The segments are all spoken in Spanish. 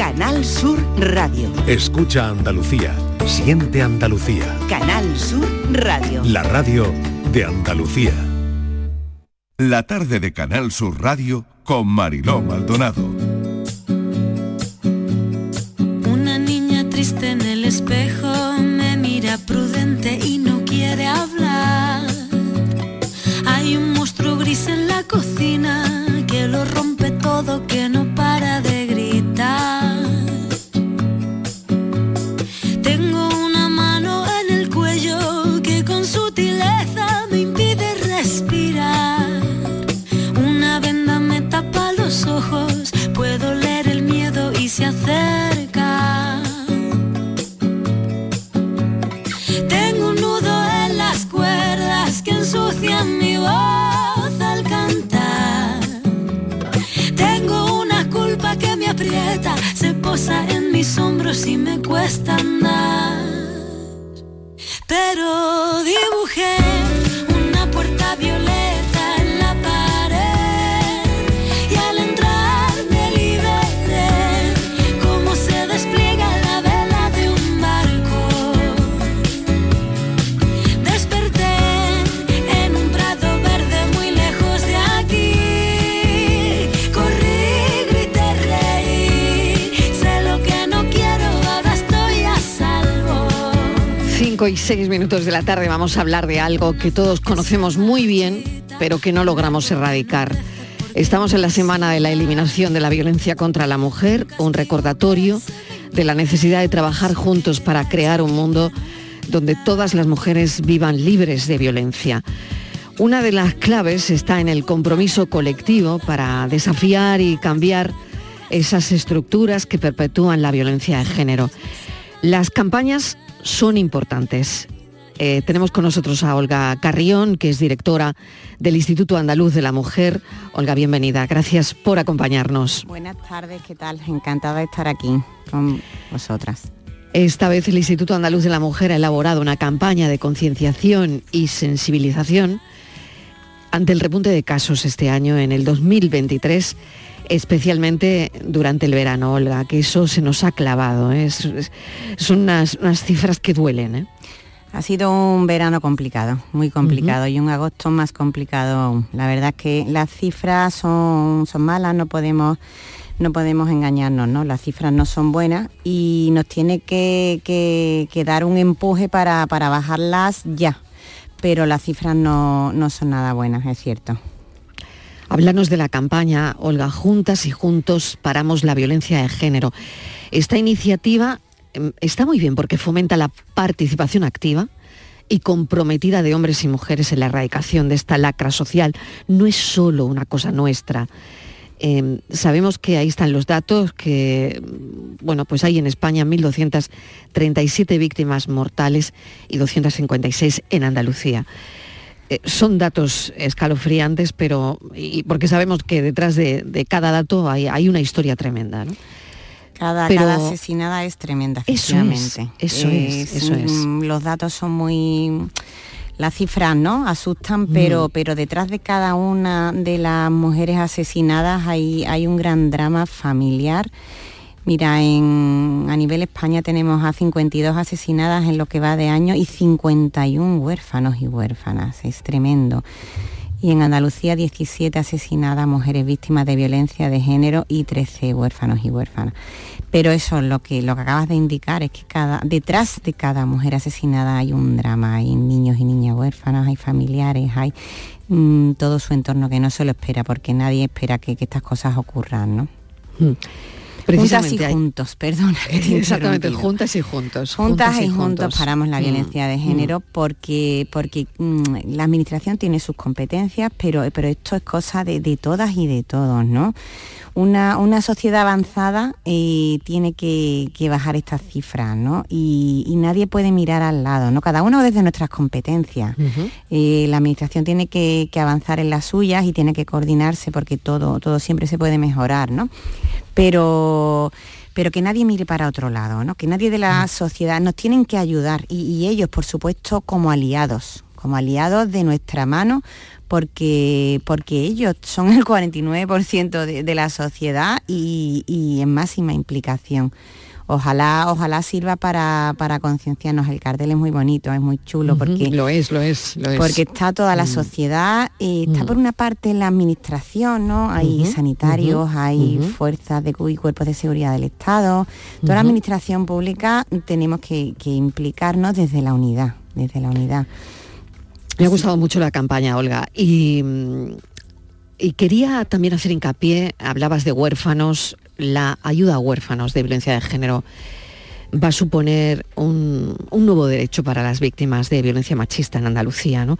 Canal Sur Radio. Escucha Andalucía. Siente Andalucía. Canal Sur Radio. La radio de Andalucía. La tarde de Canal Sur Radio con Mariló Maldonado. Una niña triste en el espejo me mira prudente y no quiere hablar. Hay un monstruo gris en la cocina que lo rompe todo, que no para de en mis hombros y me cuesta andar. Pero 5 y 6 minutos de la tarde vamos a hablar de algo que todos conocemos muy bien, pero que no logramos erradicar. Estamos en la semana de la eliminación de la violencia contra la mujer, un recordatorio de la necesidad de trabajar juntos para crear un mundo donde todas las mujeres vivan libres de violencia. Una de las claves está en el compromiso colectivo para desafiar y cambiar esas estructuras que perpetúan la violencia de género. Las campañas son importantes. Eh, tenemos con nosotros a Olga Carrión, que es directora del Instituto Andaluz de la Mujer. Olga, bienvenida. Gracias por acompañarnos. Buenas tardes, ¿qué tal? Encantada de estar aquí con vosotras. Esta vez el Instituto Andaluz de la Mujer ha elaborado una campaña de concienciación y sensibilización ante el repunte de casos este año, en el 2023, especialmente durante el verano, Olga, que eso se nos ha clavado. ¿eh? Es- es- son unas, unas cifras que duelen. ¿eh? Ha sido un verano complicado, muy complicado y un agosto más complicado aún. La verdad es que las cifras son, son malas, no podemos, no podemos engañarnos, ¿no? Las cifras no son buenas y nos tiene que, que- que dar un empuje para, para bajarlas ya. Pero las cifras no, no son nada buenas, es cierto. Háblanos de la campaña, Olga, Juntas y Juntos Paramos la Violencia de Género. Esta iniciativa em, está muy bien porque fomenta la participación activa y comprometida de hombres y mujeres en la erradicación de esta lacra social. No es solo una cosa nuestra. Em, sabemos que ahí están los datos, que mm, bueno, pues hay en España 1.237 víctimas mortales y 256 en Andalucía. Eh, son datos escalofriantes, pero y porque sabemos que detrás de, de cada dato hay, hay una historia tremenda. ¿no? Cada, Pero- cada asesinada es tremenda, Eso es, efectivamente. eso es, eso es. mm, Los datos son muy... Las cifras, ¿no? Asustan, pero, Mm. pero detrás de cada una de las mujeres asesinadas hay, hay un gran drama familiar. Mira, en, a nivel España tenemos a 52 asesinadas en lo que va de año y 51 huérfanos y huérfanas. Es tremendo. Y en Andalucía 17 asesinadas mujeres víctimas de violencia de género y 13 huérfanos y huérfanas. Pero eso lo que lo que acabas de indicar es que cada detrás de cada mujer asesinada hay un drama, hay niños y niñas huérfanas, hay familiares, hay mm, todo su entorno que no se lo espera, porque nadie espera que, que estas cosas ocurran, ¿no? Mm. Juntas y hay- juntos, perdona. he Exactamente, juntas y juntos. Juntas y juntos paramos la Mm, violencia de mm. género porque, porque mm, la administración tiene sus competencias, pero, pero esto es cosa de, de todas y de todos, ¿no? Una, una sociedad avanzada eh, tiene que, que bajar estas cifras, ¿no? Y, y nadie puede mirar al lado, ¿no? Cada uno desde nuestras competencias. Eh, la administración tiene que, que avanzar en las suyas y tiene que coordinarse porque todo, todo siempre se puede mejorar, ¿no? Pero, pero que nadie mire para otro lado, ¿no? Que nadie de la sociedad nos tienen que ayudar. Y, y ellos, por supuesto, como aliados, como aliados de nuestra mano, porque, porque ellos son el 49% de, de, la sociedad y, y en máxima implicación ojalá, ojalá sirva para, para concienciarnos. El cartel es muy bonito, es muy chulo porque lo es, lo es, Porque está toda la mm. sociedad, y está mm. por una parte la administración, ¿no? Hay sanitarios, hay fuerzas de y cuerpos de seguridad del Estado. Toda la administración pública tenemos que, implicarnos desde la unidad, desde la unidad. Me ha gustado mucho la campaña, Olga. Y, y quería también hacer hincapié, hablabas de huérfanos, la ayuda a huérfanos de violencia de género va a suponer un, nuevo derecho para las víctimas de violencia machista en Andalucía. ¿no?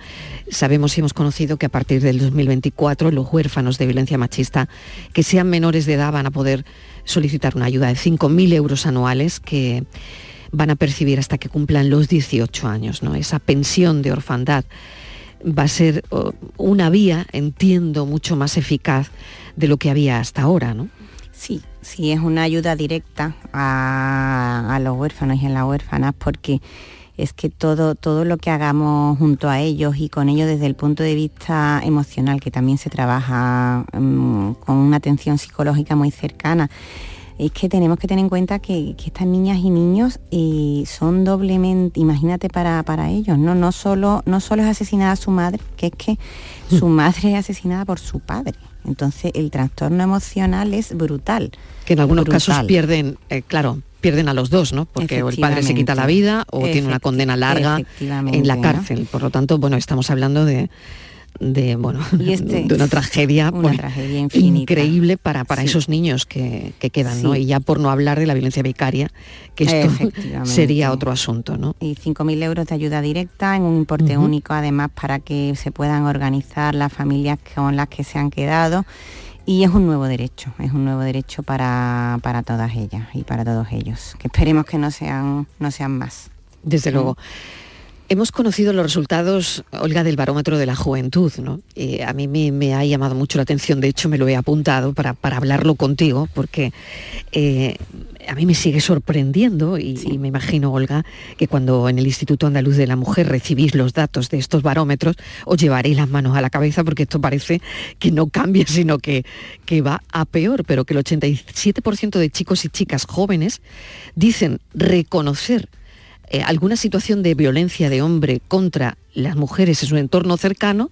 Sabemos y hemos conocido que a partir del 2024 los huérfanos de violencia machista que sean menores de edad van a poder solicitar una ayuda de 5.000 euros anuales que van a percibir hasta que cumplan los 18 años. ¿no? Esa pensión de orfandad va a ser una vía, entiendo, mucho más eficaz de lo que había hasta ahora. ¿no? Sí, sí, es una ayuda directa a, los huérfanos y a las huérfanas porque es que todo, todo lo que hagamos junto a ellos y con ellos desde el punto de vista emocional, que también se trabaja mm, con una atención psicológica muy cercana, es que tenemos que tener en cuenta que, estas niñas y niños eh, son doblemente, imagínate para, para ellos, ¿no? No solo, no solo es asesinada su madre, que es que su madre es asesinada por su padre. Entonces el trastorno emocional es brutal. Que en algunos casos pierden, eh, claro, pierden a los dos, ¿no? Porque el padre se quita la vida o tiene una condena larga en la cárcel. Por lo tanto, bueno, estamos hablando de, de bueno este de una tragedia, pues, increíble para, para esos niños que, quedan ¿no? y ya por no hablar de la violencia vicaria que esto sería otro asunto ¿no? y 5.000 euros de ayuda directa en un importe único además para que se puedan organizar las familias con las que se han quedado y es un nuevo derecho, es un nuevo derecho para, para todas ellas y para todos ellos, que esperemos que no sean, no sean más. Desde luego. Hemos conocido los resultados, Olga, del barómetro de la juventud, ¿no? a mí me, ha llamado mucho la atención, de hecho me lo he apuntado para, hablarlo contigo, porque eh, a mí me sigue sorprendiendo y, me imagino, Olga, que cuando en el Instituto Andaluz de la Mujer recibís los datos de estos barómetros, os llevaréis las manos a la cabeza porque esto parece que no cambia, sino que, que va a peor, pero que el 87% de chicos y chicas jóvenes dicen reconocer eh, alguna situación de violencia de hombre contra las mujeres en su entorno cercano,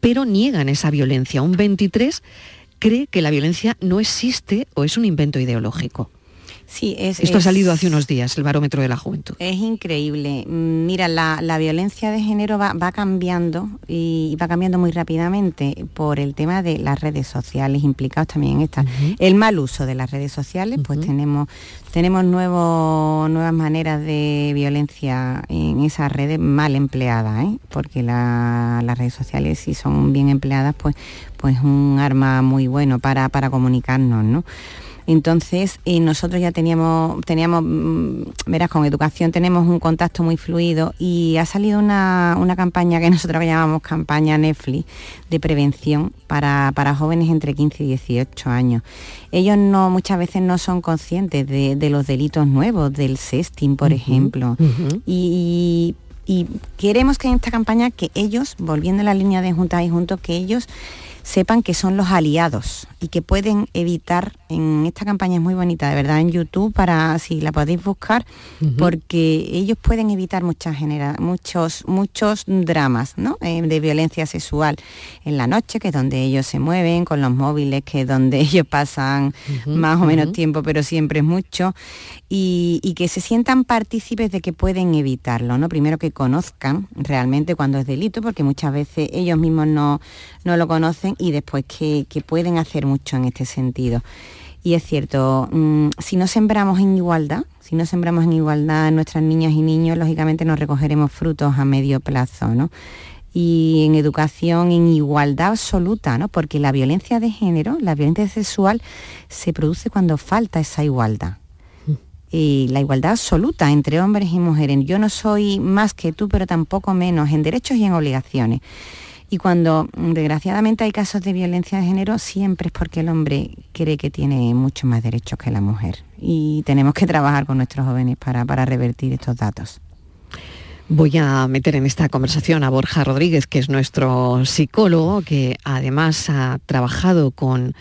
pero niegan esa violencia. Un 23 cree que la violencia no existe o es un invento ideológico. Sí, es, Esto ha salido hace unos días, el barómetro de la juventud. Es increíble. Mira, la, violencia de género va, cambiando y va cambiando muy rápidamente por el tema de las redes sociales implicados también en esta. El mal uso de las redes sociales, pues tenemos, tenemos nuevas maneras de violencia en esas redes mal empleadas, ¿eh? porque las redes sociales si son bien empleadas, pues, pues un arma muy bueno para, para comunicarnos, ¿no? Entonces, eh, nosotros ya teníamos, teníamos, mm, verás, con educación tenemos un contacto muy fluido y ha salido una, campaña que nosotros llamamos campaña Netflix de prevención para, jóvenes entre 15 y 18 años. Ellos no muchas veces no son conscientes de, los delitos nuevos, del sexting, por ejemplo. y, queremos que en esta campaña que ellos, volviendo a la línea de juntas y juntos, que ellos sepan que son los aliados y que pueden evitar, en esta campaña es muy bonita, de verdad, en YouTube, para si la podéis buscar, porque ellos pueden evitar muchas muchos, muchos dramas eh, de violencia sexual en la noche, que es donde ellos se mueven, con los móviles, que es donde ellos pasan más o menos tiempo, pero siempre es mucho, y, y, que se sientan partícipes de que pueden evitarlo, ¿no? Primero que conozcan realmente cuando es delito, porque muchas veces ellos mismos no, no lo conocen y después que, pueden hacer mucho en este sentido. Y es cierto, mm, si no sembramos en igualdad, si no sembramos en igualdad nuestras niñas y niños, lógicamente no recogeremos frutos a medio plazo, ¿no? Y en educación en igualdad absoluta, ¿no? Porque la violencia de género, la violencia sexual, se produce cuando falta esa igualdad. Y la igualdad absoluta entre hombres y mujeres. Yo no soy más que tú, pero tampoco menos en derechos y en obligaciones. Y cuando mm, desgraciadamente hay casos de violencia de género, siempre es porque el hombre cree que tiene mucho más derechos que la mujer. Y tenemos que trabajar con nuestros jóvenes para, revertir estos datos. Voy a meter en esta conversación a Borja Rodríguez, que es nuestro psicólogo, que además ha trabajado con,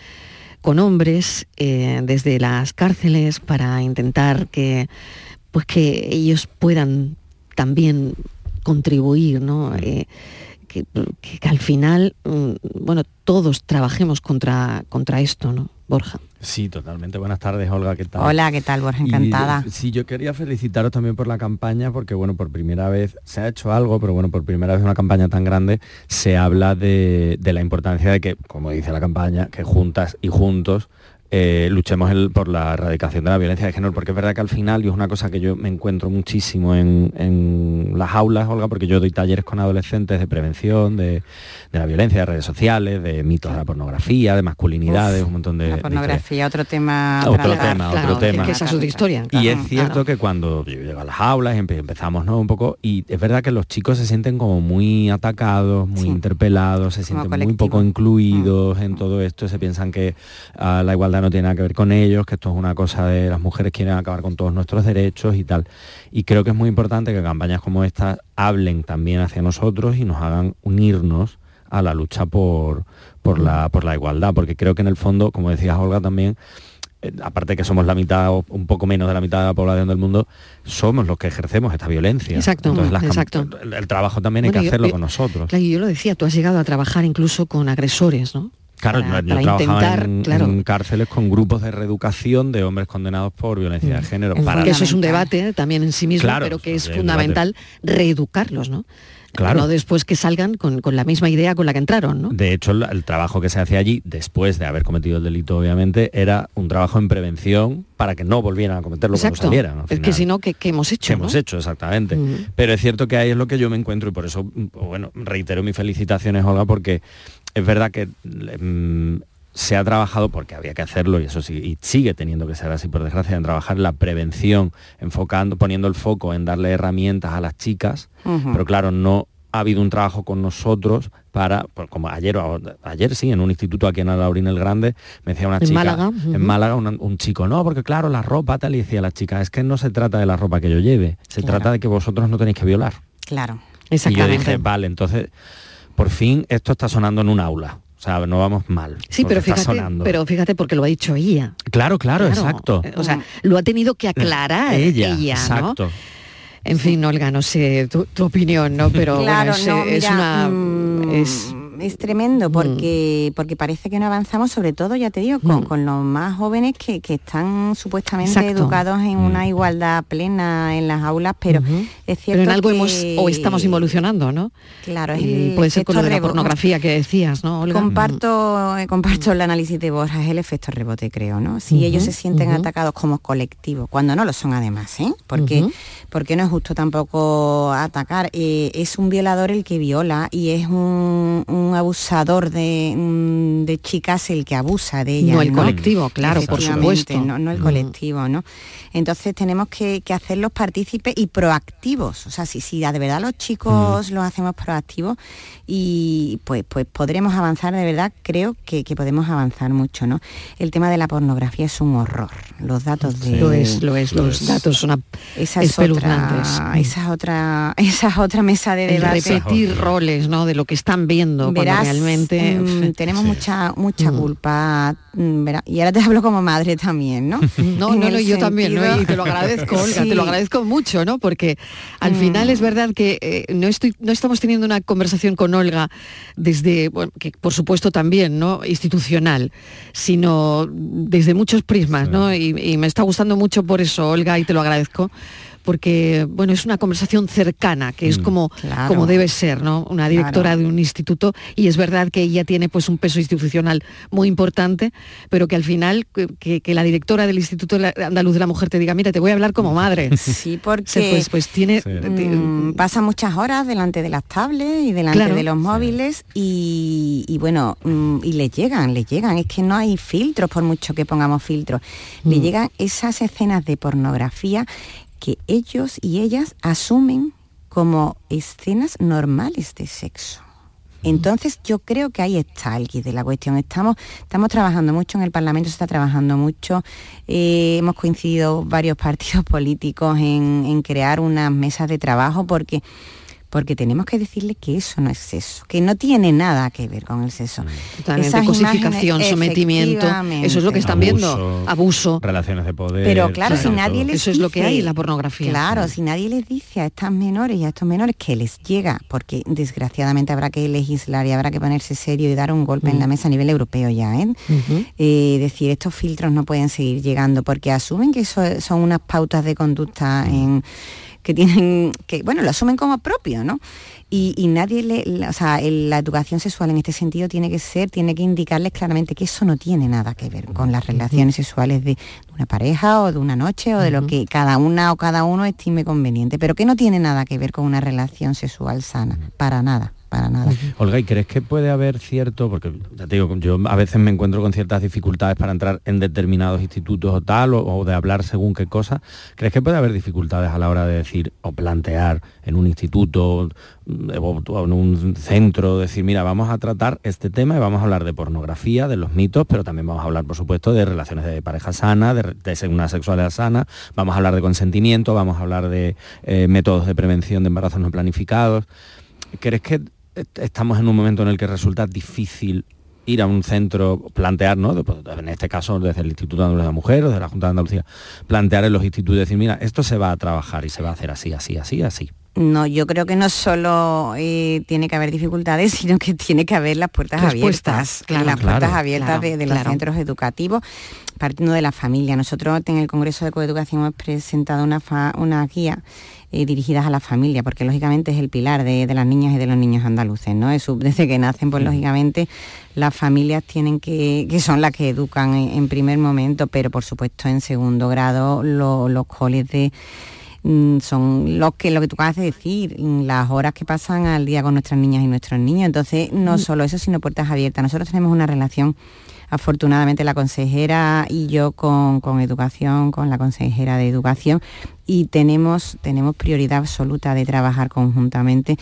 con hombres eh, desde las cárceles para intentar que, pues que ellos puedan también contribuir, ¿no? Eh, que, que, al final, mm, bueno, todos trabajemos contra, contra esto, ¿no, Borja? Sí, totalmente. Buenas tardes, Olga, ¿qué tal? Hola, ¿qué tal, Borja? Encantada. Y, sí, yo quería felicitaros también por la campaña, porque bueno, por primera vez se ha hecho algo, pero bueno, por primera vez una campaña tan grande se habla de, de la importancia de que, como dice la campaña, que juntas y juntos eh, luchemos el, por la erradicación de la violencia de género, porque es verdad que al final, y es una cosa que yo me encuentro muchísimo en, en las aulas, Olga, porque yo doy talleres con adolescentes de prevención, de, de, la violencia, de redes sociales, de mitos de la pornografía, de masculinidades, Uf, un montón de... La pornografía, de otro tema. Otro tema, claro, otro tema. Que esa es otra historia. Claro, y es cierto claro. que cuando yo llego a las aulas y empezamos ¿no? un poco, y es verdad que los chicos se sienten como muy atacados, muy sí. interpelados, se sienten muy poco incluidos mm. en todo esto, se piensan que uh, la igualdad no tiene nada que ver con ellos, que esto es una cosa de las mujeres quieren acabar con todos nuestros derechos y tal. Y creo que es muy importante que campañas como estas hablen también hacia nosotros y nos hagan unirnos a la lucha por, por, la, por la igualdad, porque creo que en el fondo, como decías Olga también, eh, aparte que somos la mitad o un poco menos de la mitad de la población del mundo, somos los que ejercemos esta violencia. Exacto, Entonces, las exacto. El, el, trabajo también bueno, hay que yo, hacerlo yo, con nosotros. Claro, yo lo decía, tú has llegado a trabajar incluso con agresores, ¿no? Claro, para, yo para trabajaba intentar, en, claro. en, cárceles con grupos de reeducación de hombres condenados por violencia de género. Para que eso es un debate también en sí mismo, Claro, pero que es fundamental reeducarlos, ¿no? Claro. No después que salgan con, con, la misma idea con la que entraron, ¿no? De hecho, el, el, trabajo que se hace allí, después de haber cometido el delito, obviamente, era un trabajo en prevención para que no volvieran a cometerlo Exacto. cuando salieran. Es que si no, ¿qué, qué hemos hecho? ¿Qué ¿no? hemos hecho, exactamente. Mm. Pero es cierto que ahí es lo que yo me encuentro y por eso, bueno, reitero mis felicitaciones, Olga, porque es verdad que mmm, se ha trabajado porque había que hacerlo y eso sí y sigue teniendo que ser así por desgracia en trabajar la prevención enfocando poniendo el foco en darle herramientas a las chicas uh -huh. pero claro no ha habido un trabajo con nosotros para, pues como ayer, ayer sí, en un instituto aquí en Alaurín el Grande, me decía una ¿En chica, Málaga? Uh -huh. en Málaga, un, un, chico, no, porque claro, la ropa tal, y decía la chica, es que no se trata de la ropa que yo lleve, se claro. trata de que vosotros no tenéis que violar. Claro. Y yo dije, vale, entonces, por fin esto está sonando en un aula. O sea, no vamos mal. Sí, pero fíjate, pero fíjate porque lo ha dicho ella. Claro, claro, claro. exacto. O sea, lo ha tenido que aclarar ella, ella exacto. ¿no? En fin, Olga, no sé tu, tu opinión, ¿no? Pero claro, bueno, es, no, es una... Mmm, es, es tremendo porque, mm. porque parece que no avanzamos, sobre todo, ya te digo, con, mm. con los más jóvenes que, que están supuestamente Exacto. educados en mm. una igualdad plena en las aulas, pero es cierto Pero en algo que... hemos o estamos involucionando, ¿no? Claro, es y puede ser con lo de la pornografía que decías, ¿no, Olga? Comparto, comparto el análisis de Borja, es el efecto rebote, creo, ¿no? Si ellos se sienten atacados como colectivo, cuando no lo son además, ¿eh? Porque, porque no es justo tampoco atacar. Eh, es un violador el que viola y es un, un abusador de, mm, de, chicas el que abusa de ellas. No el ¿no? colectivo, claro, por supuesto. No, no el colectivo, ¿no? Entonces tenemos que, que, hacerlos partícipes y proactivos. O sea, si, si de verdad los chicos mm. los hacemos proactivos y pues, pues podremos avanzar, de verdad creo que, que, podemos avanzar mucho, ¿no? El tema de la pornografía es un horror. Los datos de... Lo es, lo es, los es. datos son esa es otra, esa es otra, esa es otra mesa de debate. El repetir roles, ¿no? De lo que están viendo Verás, realmente... Mmm, tenemos sí. mucha, mucha mm. culpa, mm, verás, y ahora te hablo como madre también, ¿no? no, no, no, yo también, ¿no? Y te lo agradezco, Olga, sí. te lo agradezco mucho, ¿no? Porque al mm. final es verdad que eh, no, estoy, no estamos teniendo una conversación con Olga desde, bueno, que por supuesto también, ¿no? Institucional, sino desde muchos prismas, sí. ¿no? Y, y me está gustando mucho por eso, Olga, y te lo agradezco porque bueno, es una conversación cercana, que es como, claro. como debe ser, ¿no? Una directora claro. de un instituto, y es verdad que ella tiene pues un peso institucional muy importante, pero que al final que, que la directora del Instituto Andaluz de la Mujer te diga, mira, te voy a hablar como madre. Sí, porque pues, pues tiene sí. mmm, pasa muchas horas delante de las tablets y delante claro. de los móviles y, y, bueno, mmm, y le llegan, le llegan, es que no hay filtros por mucho que pongamos filtros, mm. le llegan esas escenas de pornografía que ellos y ellas asumen como escenas normales de sexo. Entonces yo creo que ahí está el kit de la cuestión. Estamos, estamos trabajando mucho en el Parlamento, se está trabajando mucho. Eh, hemos coincidido varios partidos políticos en, en crear unas mesas de trabajo porque porque tenemos que decirle que eso no es sexo, que no tiene nada que ver con el sexo. Totalmente, cosificación, sometimiento, eso es lo que están viendo, abuso. Relaciones de poder. Pero claro, si nadie les Eso es lo que hay en la pornografía. Claro, si nadie les dice a estas menores y a estos menores que les llega, porque desgraciadamente habrá que legislar y habrá que ponerse serio y dar un golpe en la mm. mesa a nivel europeo ya, ¿eh? eh, decir, estos filtros no pueden seguir llegando porque asumen que eso son unas pautas de conducta en que tienen, que bueno, lo asumen como propio, ¿no? Y, nadie le, o sea, la educación sexual en este sentido tiene que ser, tiene que indicarles claramente que eso no tiene nada que ver con las relaciones sexuales de una pareja o de una noche o de lo que cada una o cada uno estime conveniente, pero que no tiene nada que ver con una relación sexual sana, para nada para nada. Olga, ¿y crees que puede haber cierto, porque ya te digo, yo a veces me encuentro con ciertas dificultades para entrar en determinados institutos o tal, o, de hablar según qué cosa, ¿crees que puede haber dificultades a la hora de decir o plantear en un instituto mm, o en un centro, decir, mira, vamos a tratar este tema y vamos a hablar de pornografía, de los mitos, pero también vamos a hablar, por supuesto, de relaciones de pareja sana, de, de una sexualidad sana, vamos a hablar de consentimiento, vamos a hablar de eh, métodos de prevención de embarazos no planificados. ¿Crees que estamos en un momento en el que resulta difícil ir a un centro, plantear, ¿no? En este caso desde el Instituto de Andalucía de la Mujer o de la Junta de Andalucía, plantear en los institutos, decir, mira, esto se va a trabajar y se va a hacer así, así, así, así. No, yo creo que no solo eh, tiene que haber dificultades, sino que tiene que haber las puertas abiertas, las puertas abiertas de, los centros educativos, partiendo de la familia. Nosotros en el Congreso de Coeducación hemos presentado una, una guía eh, dirigidas a la familia, porque lógicamente es el pilar de, las niñas y de los niños andaluces, ¿no? desde que nacen, pues lógicamente las familias tienen que, que son las que educan en, primer momento, pero por supuesto en segundo grado los coles de mm, son los que lo que tú acabas de decir, las horas que pasan al día con nuestras niñas y nuestros niños. Entonces, no mm. solo eso, sino puertas abiertas. Nosotros tenemos una relación afortunadamente la consejera y yo con, con, educación, con la consejera de educación, y tenemos, tenemos prioridad absoluta de trabajar conjuntamente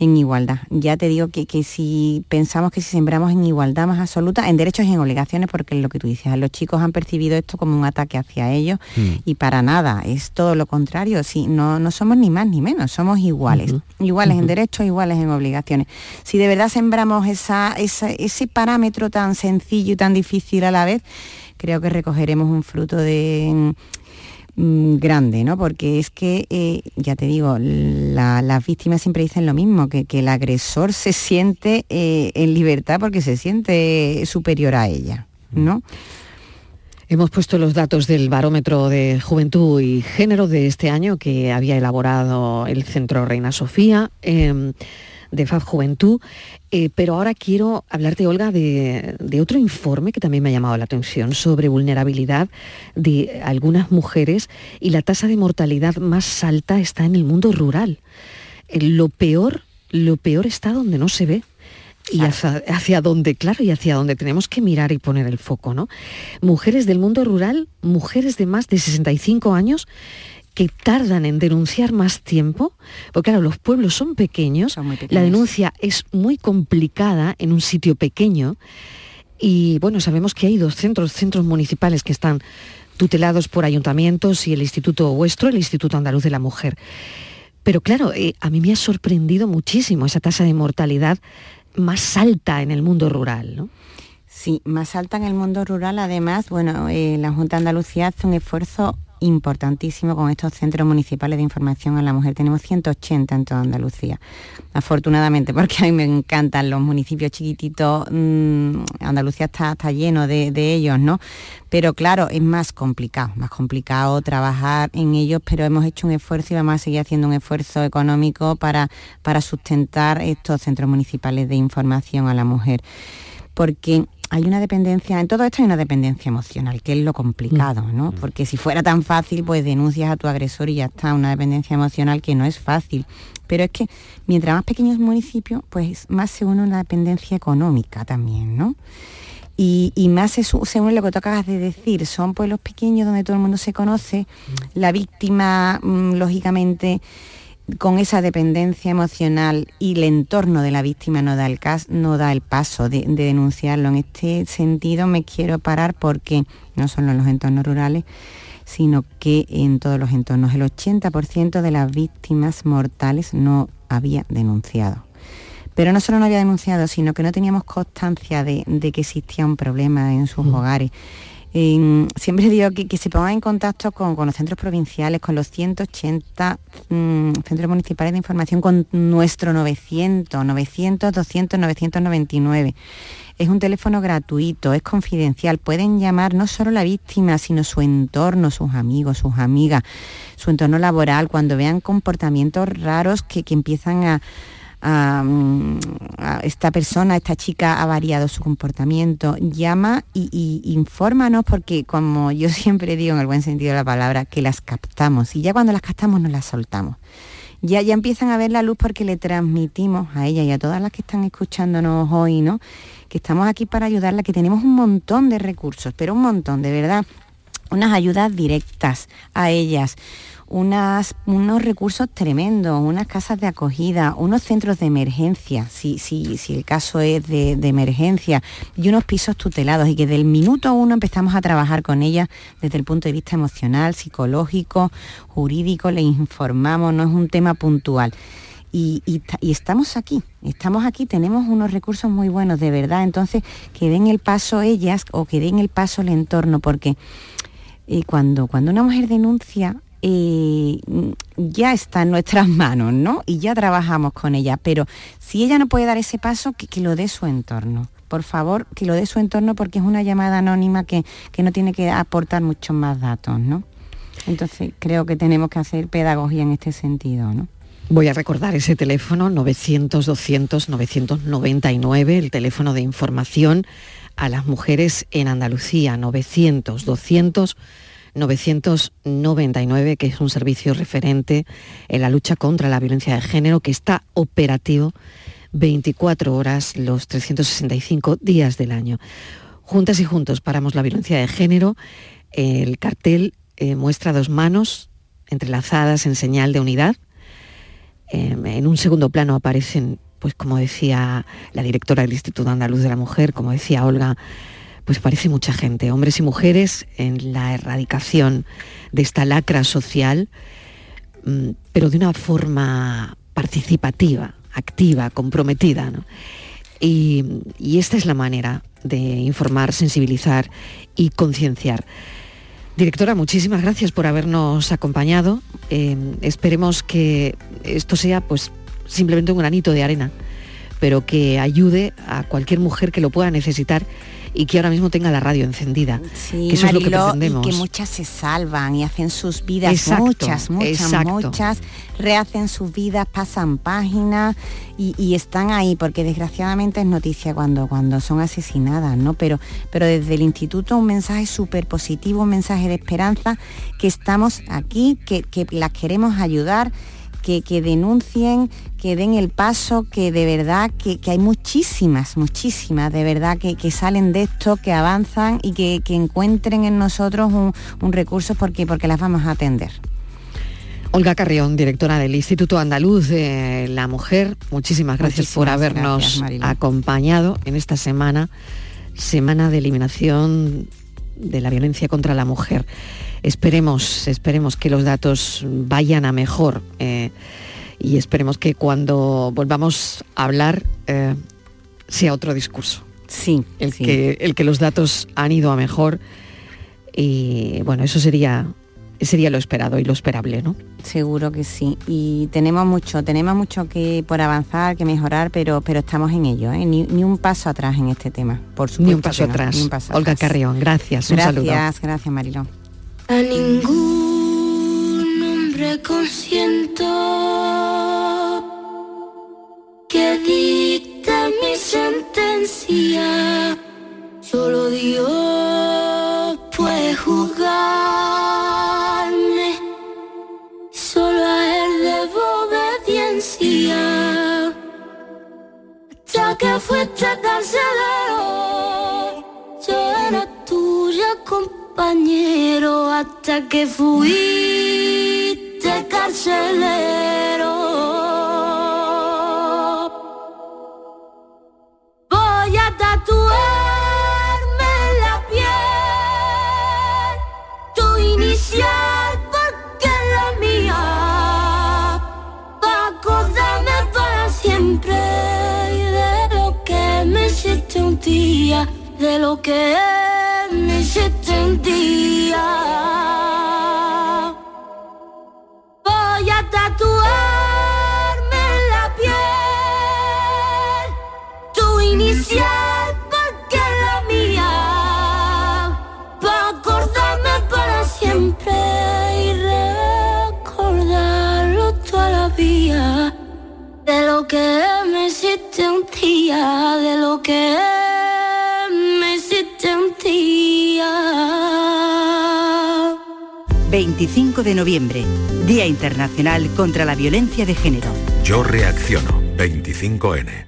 en igualdad. Ya te digo que, si pensamos que si sembramos en igualdad más absoluta, en derechos y en obligaciones, porque es lo que tú dices, los chicos han percibido esto como un ataque hacia ellos mm. y para nada, es todo lo contrario, si no, no somos ni más ni menos, somos iguales, iguales en derechos, iguales en obligaciones. Si de verdad sembramos esa, ese parámetro tan sencillo y tan difícil a la vez, creo que recogeremos un fruto de grande, ¿no? Porque es que, eh, ya te digo, las víctimas siempre dicen lo mismo, que, el agresor se siente eh, en libertad porque se siente superior a ella, ¿no? Hemos puesto los datos del barómetro de juventud y género de este año que había elaborado el Centro Reina Sofía. Em, de FAB Juventud, eh, pero ahora quiero hablarte, Olga, de, otro informe que también me ha llamado la atención sobre vulnerabilidad de algunas mujeres y la tasa de mortalidad más alta está en el mundo rural. Eh, lo peor, lo peor está donde no se ve y hacia, hacia, donde, claro, y hacia donde tenemos que mirar y poner el foco, ¿no? Mujeres del mundo rural, mujeres de más de 65 años que tardan en denunciar más tiempo, porque claro, los pueblos son pequeños, la denuncia es muy complicada en un sitio pequeño y bueno, sabemos que hay dos centros, centros municipales que están tutelados por ayuntamientos y el instituto vuestro, el Instituto Andaluz de la Mujer. Pero claro, eh, a mí me ha sorprendido muchísimo esa tasa de mortalidad más alta en el mundo rural, ¿no? Sí, más alta en el mundo rural. Además, bueno, eh, la Junta de Andalucía hace un esfuerzo importantísimo con estos centros municipales de información a la mujer. Tenemos 180 en toda Andalucía. Afortunadamente, porque a mí me encantan los municipios chiquititos, mm, Andalucía está, está lleno de, ellos, ¿no? Pero claro, es más complicado, más complicado trabajar en ellos, pero hemos hecho un esfuerzo y vamos a seguir haciendo un esfuerzo económico para, para sustentar estos centros municipales de información a la mujer. Porque hay una dependencia, en todo esto hay una dependencia emocional, que es lo complicado, ¿no? Mm. Porque si fuera tan fácil, pues denuncias a tu agresor y ya está, una dependencia emocional que no es fácil. Pero es que mientras más pequeños el municipio, pues más se une una dependencia económica también, ¿no? Y, más se, se, une lo que tú acabas de decir, son pueblos pequeños donde todo el mundo se conoce, mm. la víctima, mm, lógicamente, con esa dependencia emocional y el entorno de la víctima no da el, no da el paso de, denunciarlo. En este sentido me quiero parar porque no solo en los entornos rurales, sino que en todos los entornos el 80% de las víctimas mortales no había denunciado. Pero no solo no había denunciado, sino que no teníamos constancia de, que existía un problema en sus mm. hogares siempre digo que, se pongan en contacto con, los centros provinciales, con los 180 mm, centros municipales de información, con nuestro 900, 900, 200, 999. Es un teléfono gratuito, es confidencial. Pueden llamar no solo la víctima, sino su entorno, sus amigos, sus amigas, su entorno laboral, cuando vean comportamientos raros que empiezan a, a, esta persona, esta chica ha variado su comportamiento, llama y, y, infórmanos porque como yo siempre digo en el buen sentido de la palabra, que las captamos y ya cuando las captamos nos las soltamos. Ya, ya empiezan a ver la luz porque le transmitimos a ella y a todas las que están escuchándonos hoy, ¿no? Que estamos aquí para ayudarla, que tenemos un montón de recursos, pero un montón, de verdad, unas ayudas directas a ellas unas, unos recursos tremendos, unas casas de acogida, unos centros de emergencia, si, si, si el caso es de, emergencia, y unos pisos tutelados y que del minuto uno empezamos a trabajar con ellas desde el punto de vista emocional, psicológico, jurídico, le informamos, no es un tema puntual. Y, estamos aquí, estamos aquí, tenemos unos recursos muy buenos, de verdad. Entonces, que den el paso ellas o que den el paso el entorno, porque eh, cuando, cuando una mujer denuncia, eh, ya está en nuestras manos, ¿no? Y ya trabajamos con ella, pero si ella no puede dar ese paso, que, lo dé su entorno. Por favor, que lo dé su entorno porque es una llamada anónima que, que no tiene que aportar muchos más datos, ¿no? Entonces creo que tenemos que hacer pedagogía en este sentido, ¿no? Voy a recordar ese teléfono 900-200-999, el teléfono de información a las mujeres en Andalucía, 900-200. 999, que es un servicio referente en la lucha contra la violencia de género, que está operativo 24 horas los 365 días del año. Juntas y juntos paramos la violencia de género. El cartel eh, muestra dos manos entrelazadas en señal de unidad. Em, en un segundo plano aparecen, pues como decía la directora del Instituto Andaluz de la Mujer, como decía Olga, pues parece mucha gente, hombres y mujeres, en la erradicación de esta lacra social, mm, pero de una forma participativa, activa, comprometida. Y, esta es la manera de informar, sensibilizar y concienciar. Directora, muchísimas gracias por habernos acompañado. Eh, esperemos que esto sea pues simplemente un granito de arena, pero que ayude a cualquier mujer que lo pueda necesitar y que ahora mismo tenga la radio encendida. Sí, eso es lo que pretendemos. Y que muchas se salvan y hacen sus vidas, muchas, muchas, muchas, rehacen sus vidas, pasan páginas y, están ahí, porque desgraciadamente es noticia cuando, cuando son asesinadas, ¿no? Pero, pero desde el instituto un mensaje súper positivo, un mensaje de esperanza, que estamos aquí, que, que las queremos ayudar que, denuncien, que den el paso, que de verdad, que, hay muchísimas, muchísimas de verdad que, salen de esto, que avanzan y que, encuentren en nosotros un, recurso porque, porque las vamos a atender. Olga Carrión, directora del Instituto Andaluz de la Mujer, muchísimas gracias por habernos acompañado en esta semana, semana de eliminación de la violencia contra la mujer. Esperemos, esperemos que los datos vayan a mejor eh, y esperemos que cuando volvamos a hablar eh, sea otro discurso. Sí, el, Que, el que los datos han ido a mejor y bueno, eso sería sería lo esperado y lo esperable, ¿no? Seguro que sí. Y tenemos mucho, tenemos mucho que por avanzar, que mejorar, pero, pero estamos en ello, ¿eh? ni, un paso atrás en este tema, por supuesto. Ni un paso, atrás. Olga Carrión, gracias. Un gracias, gracias Marilón. A ningún hombre consiento que dicta mi sentencia. Solo Dios puede juzgarme. Solo a él debo obediencia. Hasta que fuiste carcelero, yo era tuya, compañero hasta que fuiste carcelero. Voy a tatuarme la piel, tu inicial porque la mía, para acordarme para siempre de lo que me hiciste un día, de lo que me hiciste un día. Voy a tatuarme la piel, tu inicial porque la mía, para acordarme para siempre y recordarlo toda la vida, de lo que me hiciste un día, de lo que 25 de noviembre, Día Internacional contra la Violencia de Género. Yo reacciono. 25N.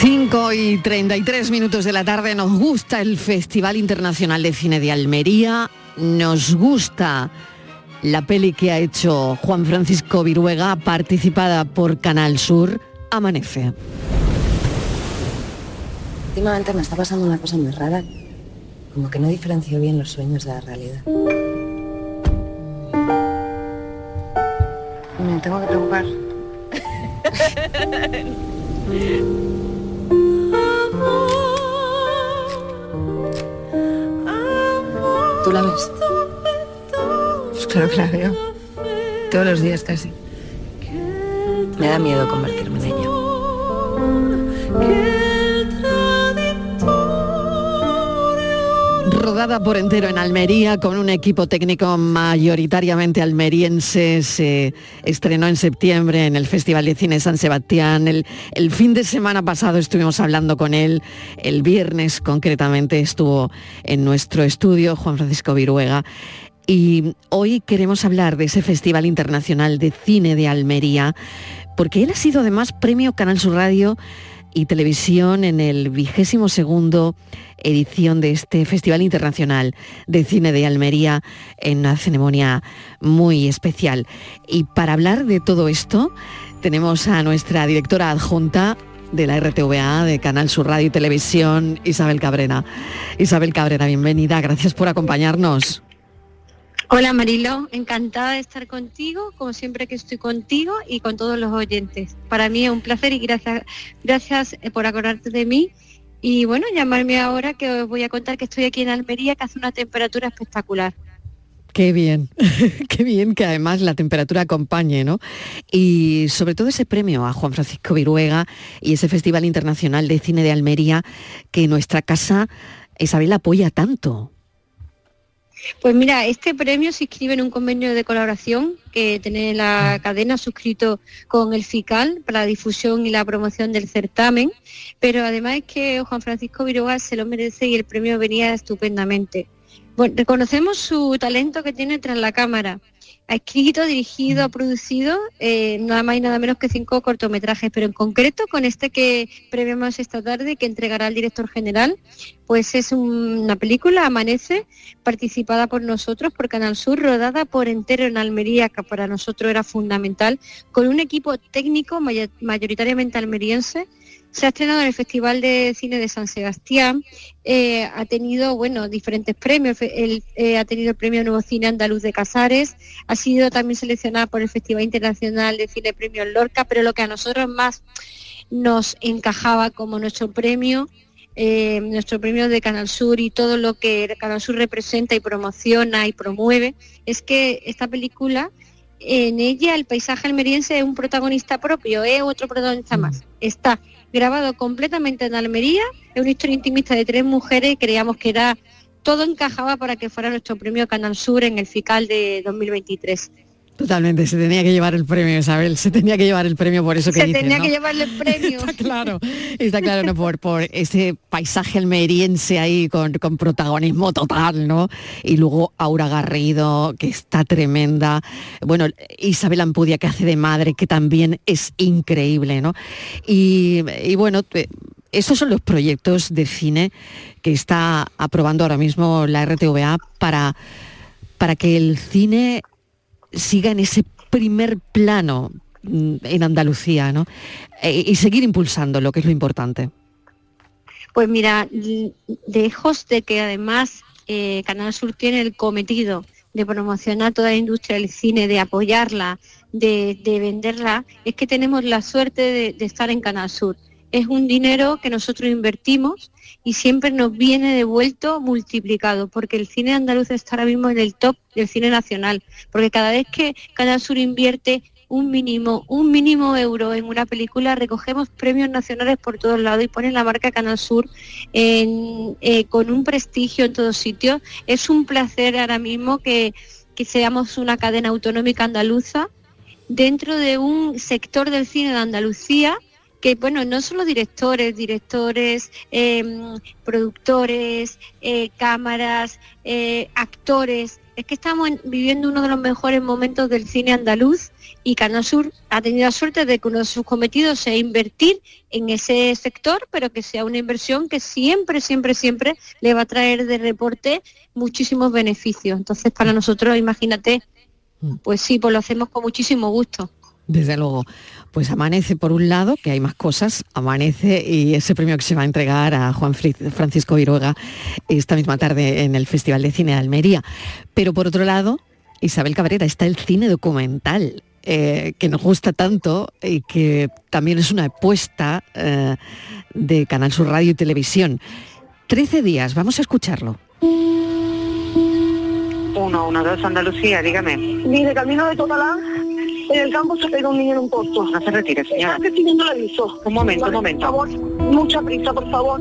5 y 33 minutos de la tarde nos gusta el Festival Internacional de Cine de Almería, nos gusta la peli que ha hecho Juan Francisco Viruega, participada por Canal Sur, Amanece. Últimamente me está pasando una cosa muy rara, como que no diferencio bien los sueños de la realidad. Me tengo que preocupar. la ves? Pues claro que la veo. Todos los días casi. Me da miedo convertirme en ella. Rodada por entero en Almería con un equipo técnico mayoritariamente almeriense. Se estrenó en septiembre en el Festival de Cine San Sebastián. El, el, fin de semana pasado estuvimos hablando con él. El viernes concretamente estuvo en nuestro estudio Juan Francisco Viruega. Y hoy queremos hablar de ese Festival Internacional de Cine de Almería, porque él ha sido además premio Canal Sur Radio y Televisión en el vigésimo segundo edición de este Festival Internacional de Cine de Almería en una ceremonia muy especial. Y para hablar de todo esto, tenemos a nuestra directora adjunta de la RTVA, de Canal Sur Radio y Televisión, Isabel Cabrera. Isabel Cabrera, bienvenida, gracias por acompañarnos. Hola Marilo, encantada de estar contigo, como siempre que estoy contigo y con todos los oyentes. Para mí es un placer y gracias, gracias eh, por acordarte de mí y bueno, llamarme ahora que os voy a contar que estoy aquí en Almería, que hace una temperatura espectacular. Qué bien, qué bien que además la temperatura acompañe, ¿no? Y sobre todo ese premio a Juan Francisco Viruega y ese Festival Internacional de Cine de Almería que nuestra casa, Isabel, apoya tanto. Pues mira, este premio se inscribe en un convenio de colaboración que tiene la cadena suscrito con el FICAL para la difusión y la promoción del certamen, pero además es que Juan Francisco Viruega se lo merece y el premio venía estupendamente. Bueno, reconocemos su talento que tiene tras la cámara. Ha escrito, dirigido, ha producido eh, nada más y nada menos que cinco cortometrajes, pero en concreto con este que premiamos esta tarde, que entregará el director general, pues es una película, Amanece, participada por nosotros, por Canal Sur, rodada por entero en Almería, que para nosotros era fundamental, con un equipo técnico mayoritariamente almeriense, se ha estrenado en el Festival de Cine de San Sebastián, eh, ha tenido bueno, diferentes premios, eh, ha tenido el Premio Nuevo Cine Andaluz de Casares, ha sido también seleccionada por el Festival Internacional de Cine Premio Lorca, pero lo que a nosotros más nos encajaba como nuestro premio, eh, nuestro premio de Canal Sur y todo lo que Canal Sur representa y promociona y promueve, es que esta película en ella el paisaje almeriense es un protagonista propio, es otro protagonista mm. más. Está grabado completamente en Almería, es una historia intimista de tres mujeres y creíamos que era todo encajaba para que fuera nuestro premio Canal Sur en el FICAL de 2023. Totalmente, se tenía que llevar el premio, Isabel, se tenía que llevar el premio por eso que Se tenía que llevarle el premio. está claro, está claro, ¿no? por, por ese paisaje almeriense ahí con, con, protagonismo total, ¿no? Y luego Aura Garrido, que está tremenda. Bueno, Isabel Ampudia, que hace de madre, que también es increíble, ¿no? Y, y bueno, esos son los proyectos de cine que está aprobando ahora mismo la RTVA para, para que el cine siga en ese primer plano mm, en Andalucía, ¿no? E, y seguir impulsando lo que es lo importante. Pues mira, lejos de que además eh, Canal Sur tiene el cometido de promocionar toda la industria del cine, de apoyarla, de, venderla, es que tenemos la suerte de estar en Canal Sur es un dinero que nosotros invertimos y siempre nos viene devuelto multiplicado, porque el cine andaluz está ahora mismo en el top del cine nacional, porque cada vez que Canal Sur invierte un mínimo, un mínimo euro en una película, recogemos premios nacionales por todos lados y ponen la marca Canal Sur eh, con un prestigio en todos sitios. Es un placer ahora mismo que, que seamos una cadena autonómica andaluza dentro de un sector del cine de Andalucía que bueno, no solo directores, directores, em, productores, eh, cámaras, eh, actores, es que estamos viviendo uno de los mejores momentos del cine andaluz y Canal Sur ha tenido la suerte de que uno de sus cometidos sea invertir en ese sector, pero que sea una inversión que siempre, siempre, siempre le va a traer de reporte muchísimos beneficios. Entonces, para nosotros, imagínate, Pues sí, pues lo hacemos con muchísimo gusto. Desde luego. Pues amanece por un lado, que hay más cosas, amanece y ese premio que se va a entregar a Juan Francisco Viruega esta misma tarde en el Festival de Cine de Almería. Pero por otro lado, Isabel Cabrera, está el cine documental, eh, que nos gusta tanto y que también es una apuesta eh, de Canal Sur Radio y Televisión. Trece días, vamos a escucharlo. Uno, uno, dos, Andalucía, dígame. Mire, camino de Totalán, en el campo se pega un niño en un pozo. No se retire, señora. Estoy pidiendo el aviso. Un momento, un momento. Por favor, mucha prisa, por favor.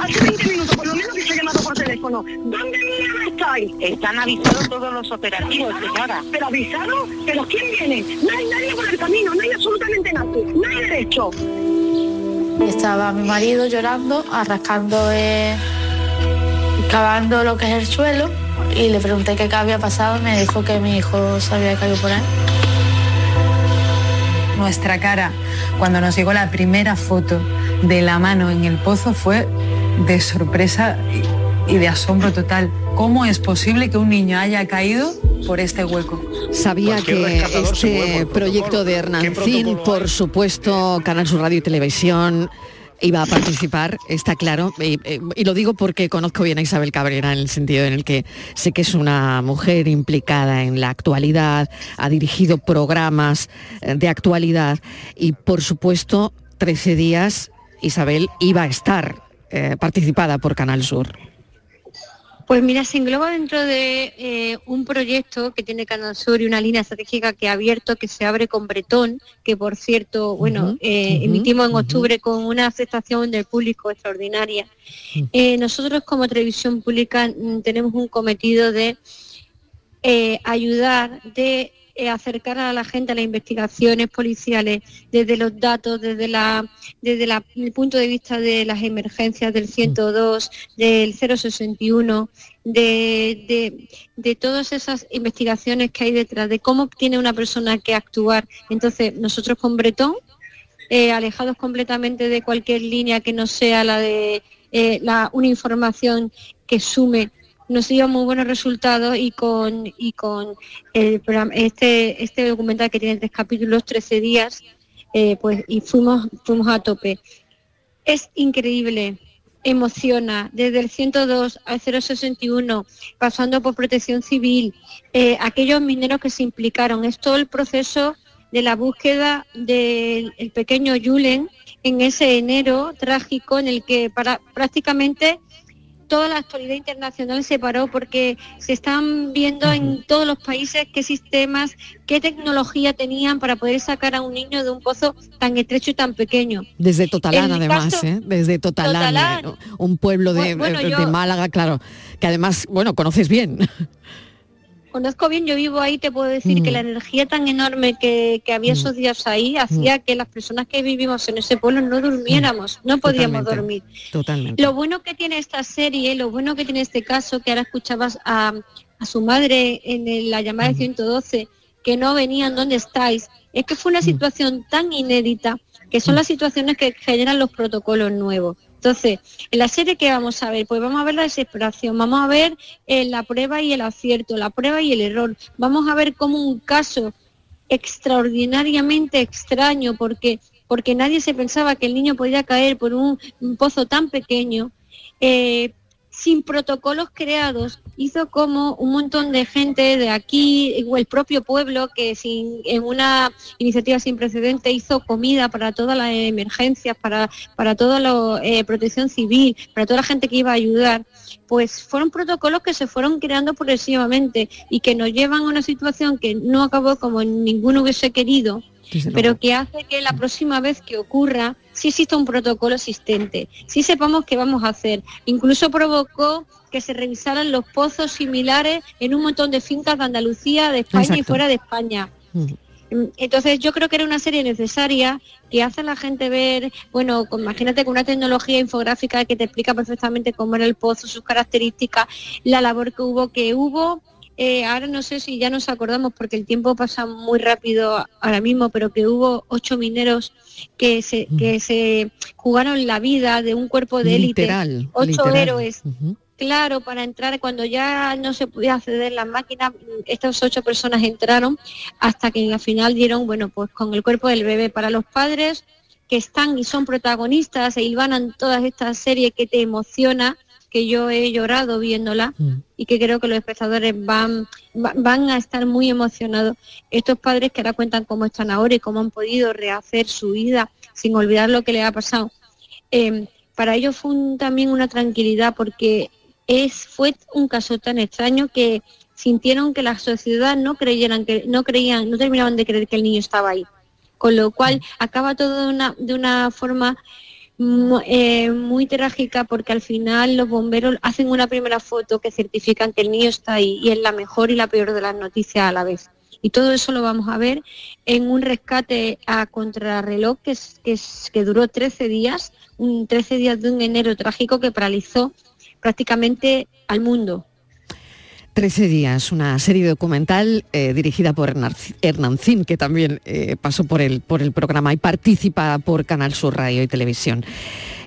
Hace 20 minutos, por lo menos que se ha llamado por teléfono. ¿Dónde mierda estáis? Están avisados todos los operativos, señora. ¿Pero avisados? ¿Pero quién viene? No hay nadie por el camino, no hay absolutamente nadie. No hay derecho. Estaba mi marido llorando, arrascando, eh, cavando lo que es el suelo y le pregunté qué había pasado y me dijo que mi hijo se había caído por ahí. Nuestra cara, cuando nos llegó la primera foto de la mano en el pozo, fue de sorpresa y, de asombro total. ¿Cómo es posible que un niño haya caído por este hueco? Sabía que este proyecto de Hernancín, por supuesto, Canal Sur Radio y Televisión, iba a participar, está claro, y, y lo digo porque conozco bien a Isabel Cabrera en el sentido en el que sé que es una mujer implicada en la actualidad, ha dirigido programas eh, de actualidad y por supuesto 13 días Isabel iba a estar eh, participada por Canal Sur. Pues mira, se engloba dentro de eh, un proyecto que tiene Canal Sur y una línea estratégica que ha abierto, que se abre con Bretón, que por cierto, bueno, eh, emitimos en octubre con una aceptación del público extraordinaria. Eh, nosotros como televisión pública mm, tenemos un cometido de ayudar, de acercar a la gente a las investigaciones policiales desde los datos, desde la desde la- el punto de vista de las emergencias del 102, del 061, de, de, de todas esas investigaciones que hay detrás, de cómo tiene una persona que actuar. Entonces, nosotros con Bretón, eh, alejados completamente de cualquier línea que no sea la de eh, la, una información que sume nos dio muy buenos resultados y con y con el programa- este este documental que tiene tres capítulos 13 días eh, pues y fuimos fuimos a tope. Es increíble emociona desde el 102 al 061 pasando por protección civil eh, aquellos mineros que se implicaron. Es todo el proceso de la búsqueda del el pequeño Julen en ese enero trágico en el que para, prácticamente toda la actualidad internacional se paró porque se están viendo en todos los países qué sistemas, qué tecnología tenían para poder sacar a un niño de un pozo tan estrecho y tan pequeño. Desde Totalán, además, caso- ¿eh? desde Totalán, Totalán. eh, un pueblo de, bueno, yo- de Málaga, claro, que además, bueno, conoces bien. Conozco bien, yo vivo ahí, te puedo decir que Mm. la energía tan enorme que, que había esos días ahí hacía que las personas que vivimos en ese pueblo no durmiéramos, no podíamos Totalmente. dormir. Totalmente. Lo bueno que tiene esta serie, lo bueno que tiene este caso, que ahora escuchabas a, a su madre en la llamada de 112, que no venían dónde estáis, es que fue una situación tan inédita que son las situaciones que generan los protocolos nuevos. Entonces, en la serie que vamos a ver, pues vamos a ver la desesperación, vamos a ver eh, la prueba y el acierto, la prueba y el error, vamos a ver cómo un caso extraordinariamente extraño porque porque nadie se pensaba que el niño podía caer por un, pozo tan pequeño eh, sin protocolos creados hizo como un montón de gente de aquí o el propio pueblo que sin en una iniciativa sin precedente hizo comida para todas las emergencias para para toda la eh, protección civil para toda la gente que iba a ayudar. Pues fueron protocolos que se fueron creando progresivamente y que nos llevan a una situación que no acabó como ninguno hubiese querido pero que hace que la próxima vez que ocurra sí exista un protocolo existente, sí sepamos qué vamos a hacer. Incluso provocó que se revisaran los pozos similares en un montón de fincas de Andalucía, de España y fuera de España. Mm, Entonces yo creo que era una serie necesaria que hace a la gente ver, bueno, imagínate con una tecnología infográfica que te explica perfectamente cómo era el pozo, sus características, la labor que hubo, que hubo. Eh, ahora no sé si ya nos acordamos porque el tiempo pasa muy rápido ahora mismo, pero que hubo ocho mineros que se, que se jugaron la vida de un cuerpo de élite, ocho literal. héroes. Claro para entrar cuando ya no se podía acceder las máquinas estas ocho personas entraron hasta que al final dieron bueno pues con el cuerpo del bebé. Para los padres que están y son protagonistas e hilvanan todas estas series que te emociona que yo he llorado viéndola y que creo que los espectadores van va- van a estar muy emocionados. Estos padres que ahora cuentan cómo están ahora y cómo han podido rehacer su vida sin olvidar lo que les ha pasado. Eh, para ellos fue un- también una tranquilidad porque es fue un caso tan extraño que sintieron que la sociedad no creyeran que no creían no terminaban de creer que el niño estaba ahí. Con lo cual acaba todo de una de una forma eh, muy trágica porque al final los bomberos hacen una primera foto que certifican que el niño está ahí y es la mejor y la peor de las noticias a la vez. Y todo eso lo vamos a ver en un rescate a contrarreloj que, que, es- que duró 13 días, un 13 días de un enero trágico que paralizó prácticamente al mundo. 13 días, una serie documental eh, dirigida por Hernar- Hernancín, que también eh, pasó por el, por el programa y participa por Canal Sur Radio y Televisión.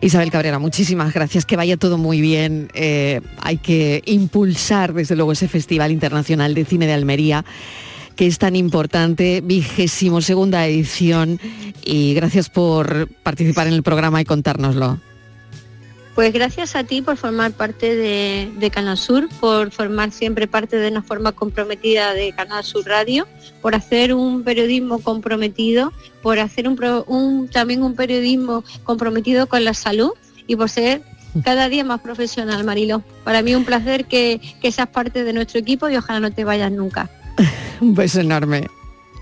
Isabel Cabrera, muchísimas gracias, que vaya todo muy bien. Eh, hay que impulsar desde luego ese Festival Internacional de Cine de Almería que es tan importante, vigésimo segunda edición y gracias por participar en el programa y contárnoslo. Pues gracias a ti por formar parte de, de Canal Sur, por formar siempre parte de una forma comprometida de Canal Sur Radio, por hacer un periodismo comprometido, por hacer un, también un periodismo comprometido con la salud y por ser cada día más profesional, Marilo. Para mí un placer que, que seas parte de nuestro equipo y ojalá no te vayas nunca. Un beso enorme.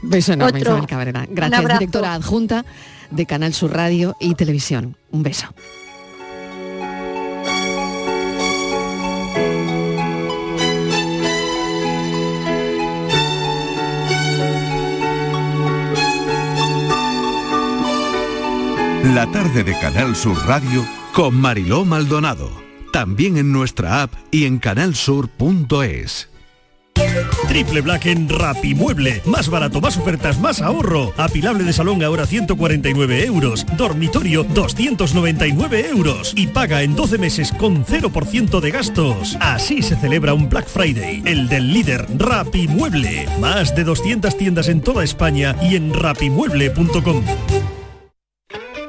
Beso enorme, Otro. Isabel Cabrera. Gracias, directora adjunta de Canal Sur Radio y Televisión. Un beso. La tarde de Canal Sur Radio con Mariló Maldonado. También en nuestra app y en canalsur.es. Triple Black en Rapimueble. Más barato, más ofertas, más ahorro. Apilable de salón ahora 149 euros. Dormitorio 299 euros. Y paga en 12 meses con 0% de gastos. Así se celebra un Black Friday. El del líder Rapimueble. Más de 200 tiendas en toda España y en rapimueble.com.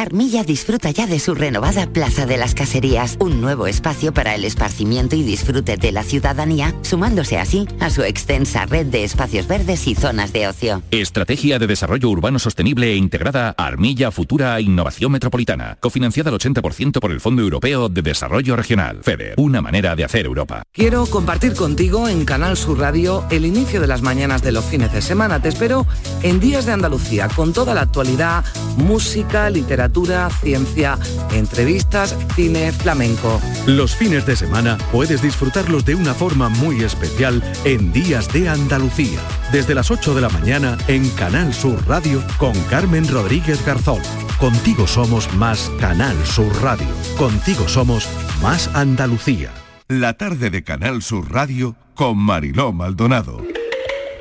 Armilla disfruta ya de su renovada Plaza de las Caserías, un nuevo espacio para el esparcimiento y disfrute de la ciudadanía, sumándose así a su extensa red de espacios verdes y zonas de ocio. Estrategia de Desarrollo Urbano Sostenible e Integrada Armilla Futura Innovación Metropolitana, cofinanciada al 80% por el Fondo Europeo de Desarrollo Regional, FEDER, una manera de hacer Europa. Quiero compartir contigo en Canal Sur Radio el inicio de las mañanas de los fines de semana. Te espero en Días de Andalucía con toda la actualidad, música, literatura, ciencia, entrevistas, cine, flamenco. Los fines de semana puedes disfrutarlos de una forma muy especial en Días de Andalucía. Desde las 8 de la mañana en Canal Sur Radio con Carmen Rodríguez Garzón. Contigo somos más Canal Sur Radio. Contigo somos más Andalucía. La tarde de Canal Sur Radio con Mariló Maldonado.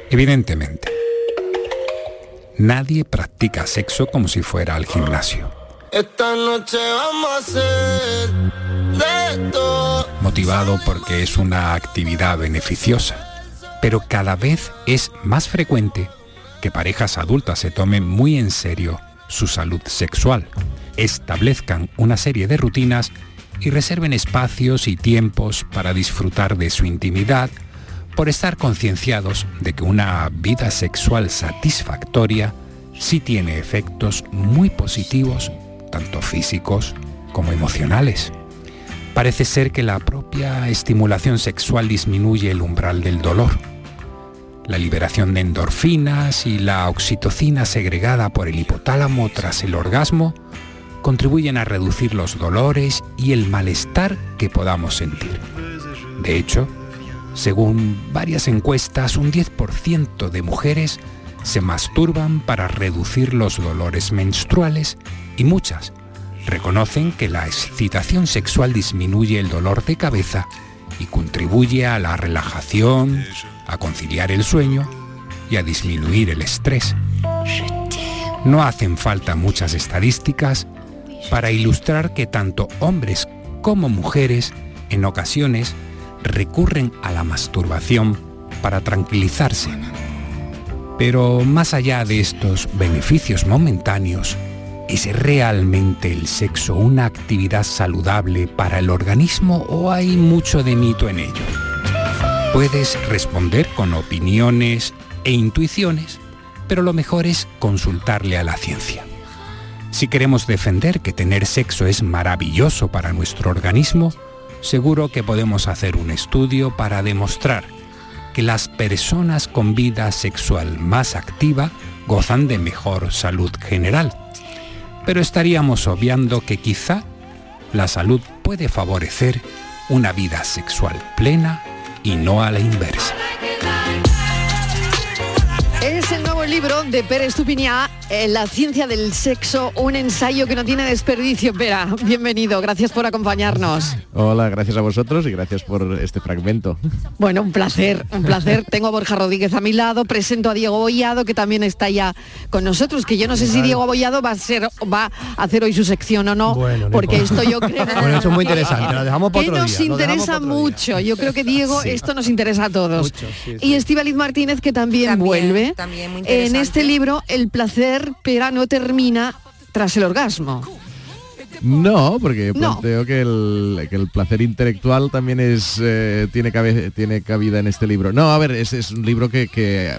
Evidentemente, nadie practica sexo como si fuera al gimnasio, Esta noche vamos a todo. motivado porque es una actividad beneficiosa. Pero cada vez es más frecuente que parejas adultas se tomen muy en serio su salud sexual, establezcan una serie de rutinas y reserven espacios y tiempos para disfrutar de su intimidad por estar concienciados de que una vida sexual satisfactoria sí tiene efectos muy positivos, tanto físicos como emocionales. Parece ser que la propia estimulación sexual disminuye el umbral del dolor. La liberación de endorfinas y la oxitocina segregada por el hipotálamo tras el orgasmo contribuyen a reducir los dolores y el malestar que podamos sentir. De hecho, según varias encuestas, un 10% de mujeres se masturban para reducir los dolores menstruales y muchas reconocen que la excitación sexual disminuye el dolor de cabeza y contribuye a la relajación, a conciliar el sueño y a disminuir el estrés. No hacen falta muchas estadísticas para ilustrar que tanto hombres como mujeres en ocasiones recurren a la masturbación para tranquilizarse. Pero más allá de estos beneficios momentáneos, ¿es realmente el sexo una actividad saludable para el organismo o hay mucho de mito en ello? Puedes responder con opiniones e intuiciones, pero lo mejor es consultarle a la ciencia. Si queremos defender que tener sexo es maravilloso para nuestro organismo, seguro que podemos hacer un estudio para demostrar que las personas con vida sexual más activa gozan de mejor salud general. Pero estaríamos obviando que quizá la salud puede favorecer una vida sexual plena y no a la inversa. Libro de Pérez Tupiñá, eh, La ciencia del sexo, un ensayo que no tiene desperdicio. Pera, bienvenido, gracias por acompañarnos. Hola, gracias a vosotros y gracias por este fragmento. Bueno, un placer, un placer. Tengo a Borja Rodríguez a mi lado, presento a Diego Bollado, que también está ya con nosotros, que yo no sé si Diego Bollado va a ser va a hacer hoy su sección o no, porque esto yo creo Bueno, eso es muy interesante, lo dejamos para que otro nos día, interesa día. mucho. Yo creo que Diego, esto nos interesa a todos. Y Estíbaliz Martínez, que también, vuelve. también muy en este libro, el placer, pero no termina tras el orgasmo. No, porque No. planteo que el, que el placer intelectual también es eh, tiene, cabe- tiene cabida en este libro. No, a ver, es, es un libro que, que,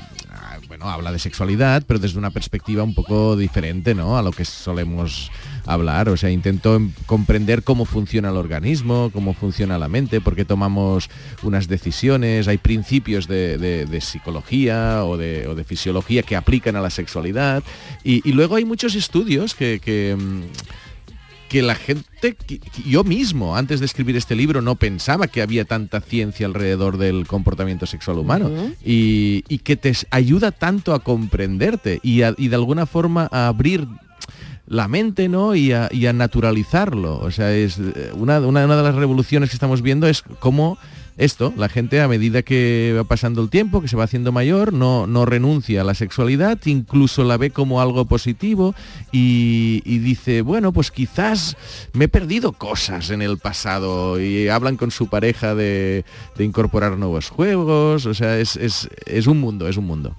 bueno, habla de sexualidad, pero desde una perspectiva un poco diferente, ¿no? A lo que solemos hablar. O sea, intento em- comprender cómo funciona el organismo, cómo funciona la mente, por qué tomamos unas decisiones. Hay principios de, psicología o de, fisiología que aplican a la sexualidad. Y, luego hay muchos estudios que... mm, que la gente, que- yo mismo, antes de escribir este libro, no pensaba que había tanta ciencia alrededor del comportamiento sexual humano y, y que te ayuda tanto a comprenderte y, a- y de alguna forma a abrir la mente ¿no? y, a, y a naturalizarlo. O sea, es eh, una, una, una de las revoluciones que estamos viendo es cómo esto, la gente a medida que va pasando el tiempo, que se va haciendo mayor, no, no renuncia a la sexualidad, incluso la ve como algo positivo y, dice, bueno, pues quizás me he perdido cosas en el pasado y hablan con su pareja de, de incorporar nuevos juegos, o sea, es, es, es un mundo, es un mundo.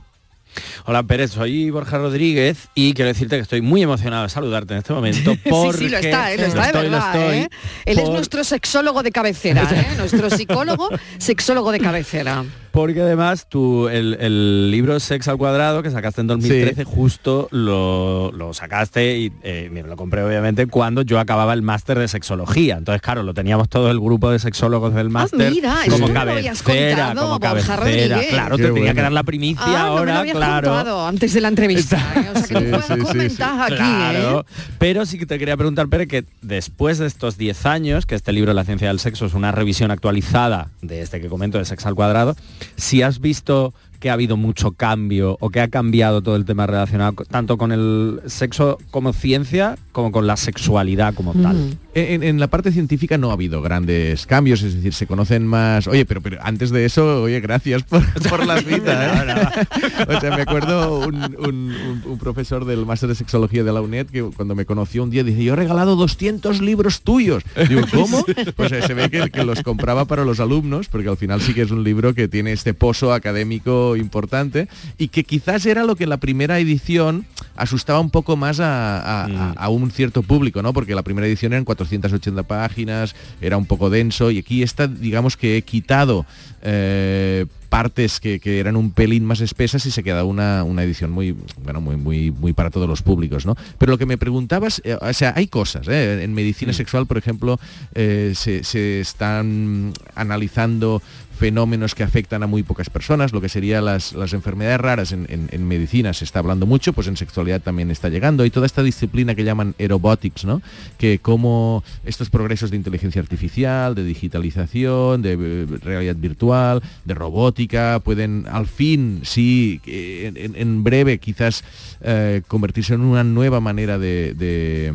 Hola Pérez, soy Borja Rodríguez y quiero decirte que estoy muy emocionado de saludarte en este momento porque sí, sí, lo está, ¿eh? lo está de estoy, verdad. estoy, ¿eh? Él es nuestro sexólogo de cabecera, ¿eh? nuestro psicólogo, sexólogo de cabecera. Porque además tú, el, el libro Sex al cuadrado que sacaste en 2013, justo lo, lo sacaste y eh, me lo compré obviamente cuando yo acababa el máster de sexología. Entonces, claro, lo teníamos todo el grupo de sexólogos del máster Ah, mira, eso como no cabecera, como cabecera. Claro, Qué te tenía que dar la primicia Ah, no me lo ahora, claro. contado antes de la entrevista. ¿eh? O sea, que tú juegas con ventaja aquí, Claro, ¿eh? pero sí que te quería preguntar, Pere, que después de estos 10 años, que este libro La ciencia del sexo es una revisión actualizada de este que comento de Sex al cuadrado, si has visto que ha habido mucho cambio o que ha cambiado todo el tema relacionado tanto con el sexo como ciencia como con la sexualidad como tal. En, en la parte científica no ha habido grandes cambios, es decir, se conocen más... Oye, pero, pero antes de eso, oye, gracias por, por la cita. ¿eh? o sea, me acuerdo un, un- un- un profesor del máster de sexología de la UNED que cuando me conoció un día dice, yo he regalado 200 libros tuyos. Digo, ¿cómo? Pues eh, se ve que, que los compraba para los alumnos, porque al final sí que es un libro que tiene este pozo académico importante y que quizás era lo que en la primera edición asustaba un poco más a, a- a- a un cierto público, ¿no? Porque la primera edición eran 480 páginas, era un poco denso y aquí está, digamos que he quitado eh, partes que, que eran un pelín más espesas y se queda una, una edición muy, bueno, muy, muy, muy para todos los públicos, ¿no? Pero lo que me preguntabas, eh, o sea, hay cosas, ¿eh? En medicina sexual, por ejemplo, eh, se, se están analizando fenómenos que afectan a muy pocas personas, lo que serían las, las enfermedades raras en, en- medicina se está hablando mucho, pues en sexualidad también está llegando. Hay toda esta disciplina que llaman aerobotics, ¿no? Que como estos progresos de inteligencia artificial, de digitalización, de eh, realidad virtual, de robótica, pueden al fin, sí, en, breve quizás eh, convertirse en una nueva manera de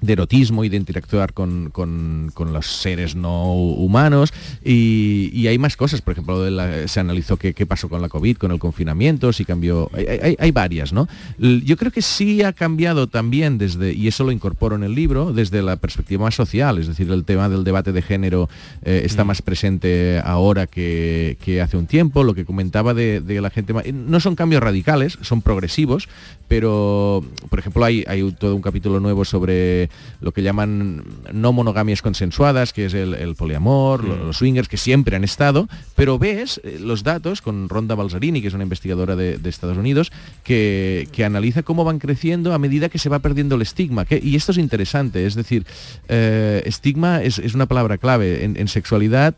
de erotismo y de interactuar con, con- con los seres no humanos y, y hay más cosas, por ejemplo, de la- se analizó qué, qué pasó con la COVID, con el confinamiento, si cambió, hay, hay- hay varias, ¿no? Yo creo que sí ha cambiado también desde, y eso lo incorporo en el libro, desde la perspectiva más social, es decir, el tema del debate de género eh, está más presente ahora que, que hace un tiempo, lo que comentaba de, de la gente, no son cambios radicales, son progresivos, pero, por ejemplo, hay, hay todo un capítulo nuevo sobre lo que llaman no monogamias consensuadas, que es el, el poliamor, lo- los swingers, que siempre han estado, pero ves eh, los datos con Ronda Balzarini, que es una investigadora de, de Estados Unidos, que, que analiza cómo van creciendo a medida que se va perdiendo el estigma. que- y esto es interesante, es decir, eh, estigma es, es una palabra clave. En, en sexualidad,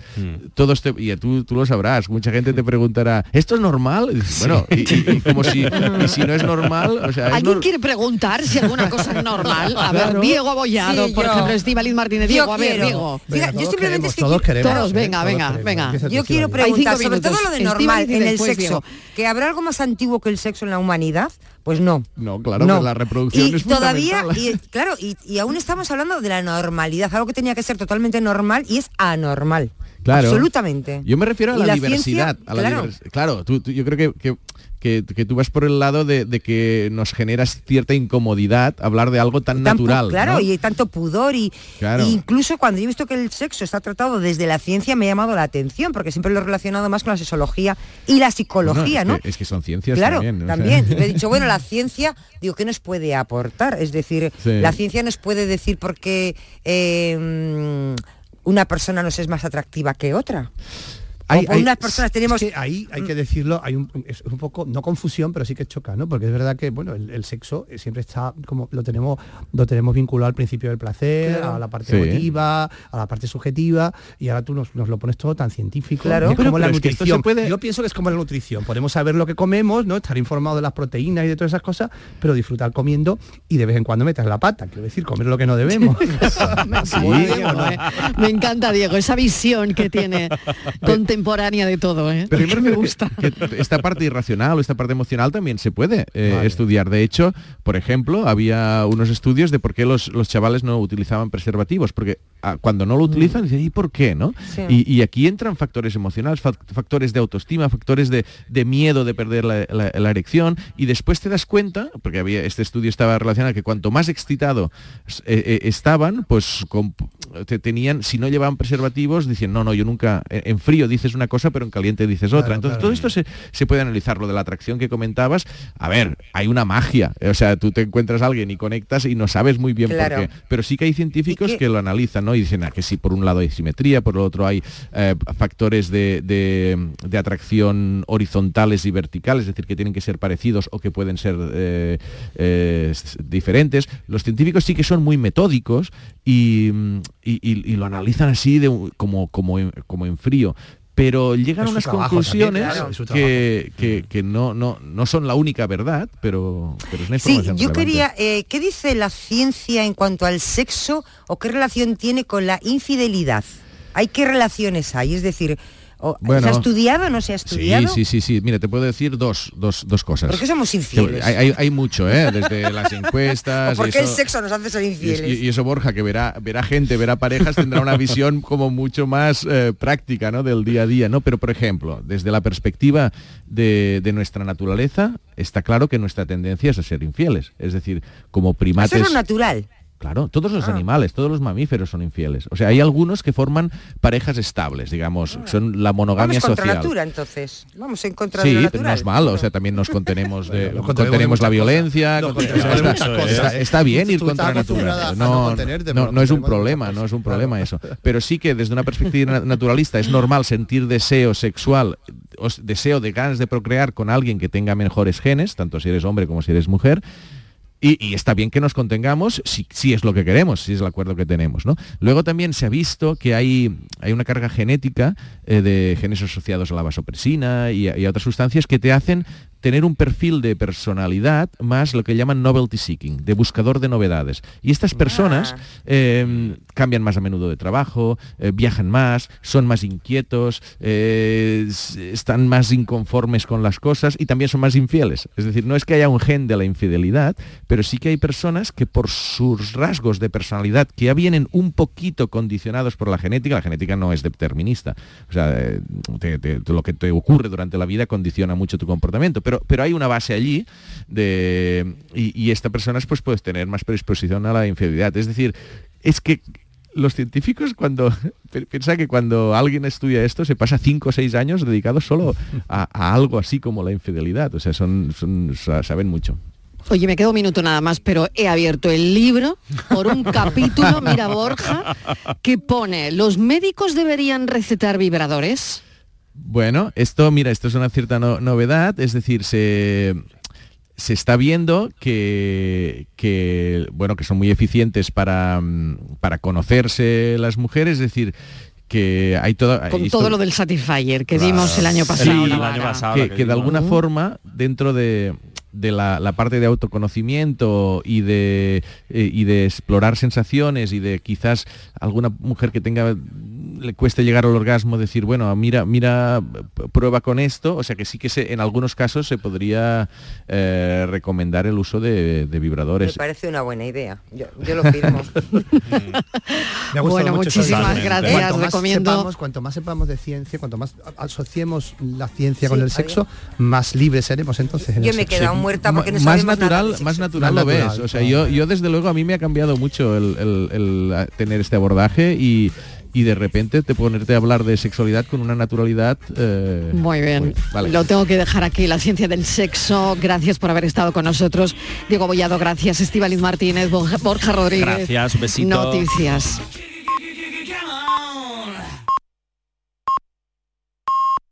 todo este, y tú, tú lo sabrás, mucha gente te preguntará, ¿esto es normal? Y dices, Bueno, y, y- y como si, y si no es normal, o sea, es ¿Alguien nor- quiere preguntar si alguna cosa es normal? A ver, Claro. Diego Abollado, Sí, por yo. ejemplo, Estivaliz Martínez. Yo Diego, a ver, quiero. Diego. Fíjate, yo simplemente es que todos quiero- queremos. Todos, venga, Todos venga, queremos. venga. Yo quiero preguntar, sobre todo lo de normal en el sexo, Diego. que habrá algo más antiguo que el sexo en la humanidad, pues no. No, claro, No. la reproducción y es todavía, y, claro, y, y aún estamos hablando de la normalidad, algo que tenía que ser totalmente normal y es anormal. Claro. Absolutamente. Yo me refiero a la, la diversidad. ciencia, a la claro. divers- claro, tú- tú- yo creo que, que, que- que tú vas por el lado de, de que nos genera cierta incomodidad hablar de algo tan, natural. claro, ¿no? y hay tanto pudor y, Claro. y incluso cuando yo he visto que el sexo está tratado desde la ciencia me ha llamado la atención, porque siempre lo he relacionado más con la sexología y la psicología, ¿no? es, que, es que son ciencias Claro, también. Y me he dicho, bueno, la ciencia, digo, ¿qué nos puede aportar? Es decir, Sí. la ciencia nos puede decir por qué eh, mm, una persona nos es más atractiva que otra. Hay- o por hay- unas personas tenemos... es que ahí hay que decirlo, hay un, es un poco, no confusión, pero sí que choca, ¿no? Porque es verdad que, bueno, el, el sexo eh, siempre está, como lo tenemos, lo tenemos vinculado al principio del placer, Claro. a la parte Sí. emotiva, a la parte subjetiva, y ahora tú nos, nos lo pones todo tan científico. Claro. es Pero- como la es que nutrición. puede- Yo pienso que es como la nutrición. Podemos saber lo que comemos, ¿no? Estar informado de las proteínas y de todas esas cosas, pero disfrutar comiendo y de vez en cuando metas la pata, quiero decir, comer lo que no debemos. Sí, Diego. Me encanta, Diego, esa visión que tiene contemporánea de todo. ¿eh? Pero me gusta. que, que esta parte irracional o esta parte emocional también se puede eh, Vale. estudiar. De hecho, por ejemplo, había unos estudios de por qué los, los chavales no utilizaban preservativos, porque ah, cuando no lo utilizan, dicen, ¿y por qué? no? Sí. Y, y aquí entran factores emocionales, fac- factores de autoestima, factores de, de miedo de perder la, la- la erección, y después te das cuenta, porque había este estudio estaba relacionado que cuanto más excitado eh, eh, estaban, pues con- te tenían, si no llevaban preservativos, dicen, no, no, yo nunca, en en frío dices una cosa, pero en caliente dices otra. Claro, Entonces, claro. todo esto se, se puede analizar. Lo de la atracción que comentabas, a ver, hay una magia. O sea, tú te encuentras a alguien y conectas y no sabes muy bien Claro. por qué. Pero sí que hay científicos que lo analizan, ¿no? Y dicen, ah, que sí, por un lado hay simetría, por el otro hay eh, factores de, de- de atracción horizontales y verticales, es decir, que tienen que ser parecidos o que pueden ser eh, eh, diferentes. Los científicos sí que son muy metódicos y, mm, y- y- y lo analizan así de, un- como, como, en, como en frío. Pero llegan a unas trabajo conclusiones también, claro, que, que- que no, no, no son la única verdad, pero, pero es una Sí, información yo relevante. quería, eh, ¿qué dice la ciencia en cuanto al sexo o qué relación tiene con la infidelidad? ¿Hay qué relaciones hay? Es decir, ¿se ha estudiado o no se ha Sí, estudiado? sí, sí, sí. Mira, te puedo decir dos, dos, dos cosas. ¿Por qué somos infieles? Hay, hay- hay mucho, ¿eh? Desde las encuestas. ¿O por y qué el eso- sexo nos hace ser infieles? y- y eso Borja, que verá, verá gente, verá parejas, tendrá una visión como mucho más eh, práctica ¿no? del día a día. ¿no? Pero, por ejemplo, desde la perspectiva de, de nuestra naturaleza, está claro que nuestra tendencia es a ser infieles. Es decir, como Eso primates... es lo natural. Claro, todos los Ah. animales, todos los mamíferos son infieles. O sea, hay algunos que forman parejas estables, digamos, son la monogamia Vamos contra social. natura, entonces. Vamos en contra Sí, de natural. no es malo, o sea, también nos contenemos de, contenemos, la violencia, contenemos está, está bien ir contra la acostumbrada naturaleza, a no no, no, es un problema, no es un problema eso, pero sí que desde una perspectiva na- naturalista es normal sentir deseo sexual, deseo de ganas de procrear con alguien que tenga mejores genes, tanto si eres hombre como si eres mujer, y, está bien que nos contengamos si, si es lo que queremos, si es el acuerdo que tenemos. ¿no? Luego también se ha visto que hay, hay una carga genética eh, de genes asociados a la vasopresina y y a otras sustancias que te hacen tener un perfil de personalidad más lo que llaman novelty seeking, de buscador de novedades. Y estas personas eh, cambian más a menudo de trabajo, eh, viajan más, son más inquietos, eh, están más inconformes con las cosas y también son más infieles. Es decir, no es que haya un gen de la infidelidad, pero sí que hay personas que por sus rasgos de personalidad que ya vienen un poquito condicionados por la genética, la genética no es determinista, o sea, eh, te- te- lo que te ocurre durante la vida condiciona mucho tu comportamiento, pero, pero hay una base allí de, y, y esta persona pues puedes tener más predisposición a la infidelidad. Es decir, es que los científicos cuando pi- piensa que cuando alguien estudia esto se pasa cinco o seis años dedicados solo a, a algo así como la infidelidad. O sea, son, son- sa- saben mucho. Oye, me queda un minuto nada más, pero he abierto el libro por un capítulo, mira Borja, que pone, ¿los médicos deberían recetar vibradores? Bueno, esto, mira, esto es una cierta no- novedad, es decir, se, se está viendo que, que, bueno, que son muy eficientes para, mm, para conocerse las mujeres, es decir, que hay todo... Con hay todo lo del Satisfyer que dimos el año pasado. Sí, que, que de alguna forma dentro de, de la, la parte de autoconocimiento y de, eh, y de explorar sensaciones y de quizás alguna mujer que tenga le cueste llegar al orgasmo decir bueno mira mira prueba con esto o sea que sí que se, en algunos casos se podría eh, recomendar el uso de, de Me vibradores parece una buena idea. Yo, yo lo firmo. Me ha gustado Bueno, mucho eso. muchísimas Cuanto gracias. más Recomiendo- sepamos, cuanto más sepamos de ciencia, cuanto más asociemos la ciencia Sí, con el adiós. sexo, más libres seremos entonces. en Yo me he quedado muerta porque no más nada natural más natural Más lo ves o sea claro. yo yo desde luego a mí me ha cambiado mucho el, el- el, a- tener este abordaje y y de repente te ponerte a hablar de sexualidad con una naturalidad eh, Muy bien, vale. lo tengo que dejar aquí, la ciencia del sexo. Gracias por haber estado con nosotros. Diego Bollado, gracias. Estivaliz Martínez, Borja, Borja Rodríguez. Gracias, besito. Noticias.